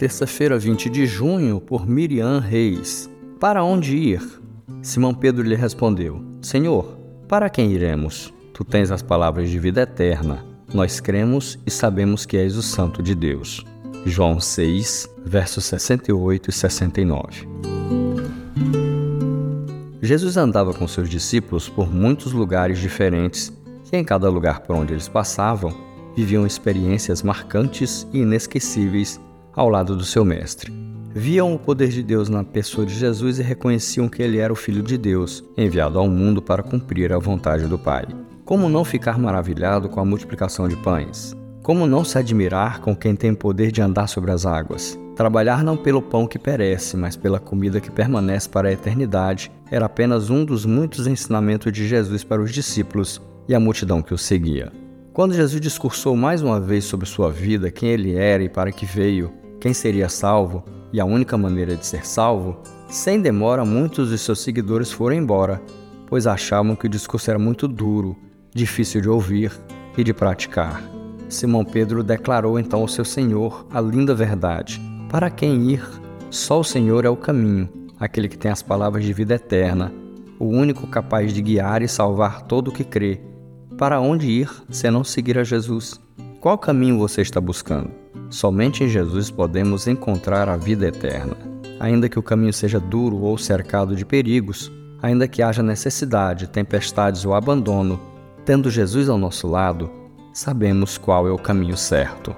terça-feira, 20 de junho, por Miriam Reis. Para onde ir? Simão Pedro lhe respondeu: Senhor, para quem iremos? Tu tens as palavras de vida eterna. Nós cremos e sabemos que és o Santo de Deus. João 6, versos 68 e 69. Jesus andava com seus discípulos por muitos lugares diferentes e em cada lugar por onde eles passavam, viviam experiências marcantes e inesquecíveis ao lado do seu mestre. Viam o poder de Deus na pessoa de Jesus e reconheciam que ele era o Filho de Deus, enviado ao mundo para cumprir a vontade do Pai. Como não ficar maravilhado com a multiplicação de pães? Como não se admirar com quem tem poder de andar sobre as águas? Trabalhar não pelo pão que perece, mas pela comida que permanece para a eternidade, era apenas um dos muitos ensinamentos de Jesus para os discípulos e a multidão que o seguia. Quando Jesus discursou mais uma vez sobre sua vida, quem ele era e para que veio, quem seria salvo e a única maneira de ser salvo, sem demora muitos de seus seguidores foram embora, pois achavam que o discurso era muito duro, difícil de ouvir e de praticar. Simão Pedro declarou então ao seu Senhor a linda verdade: Para quem ir? Só o Senhor é o caminho, aquele que tem as palavras de vida eterna, o único capaz de guiar e salvar todo o que crê para onde ir se não seguir a Jesus? Qual caminho você está buscando? Somente em Jesus podemos encontrar a vida eterna. Ainda que o caminho seja duro ou cercado de perigos, ainda que haja necessidade, tempestades ou abandono, tendo Jesus ao nosso lado, sabemos qual é o caminho certo.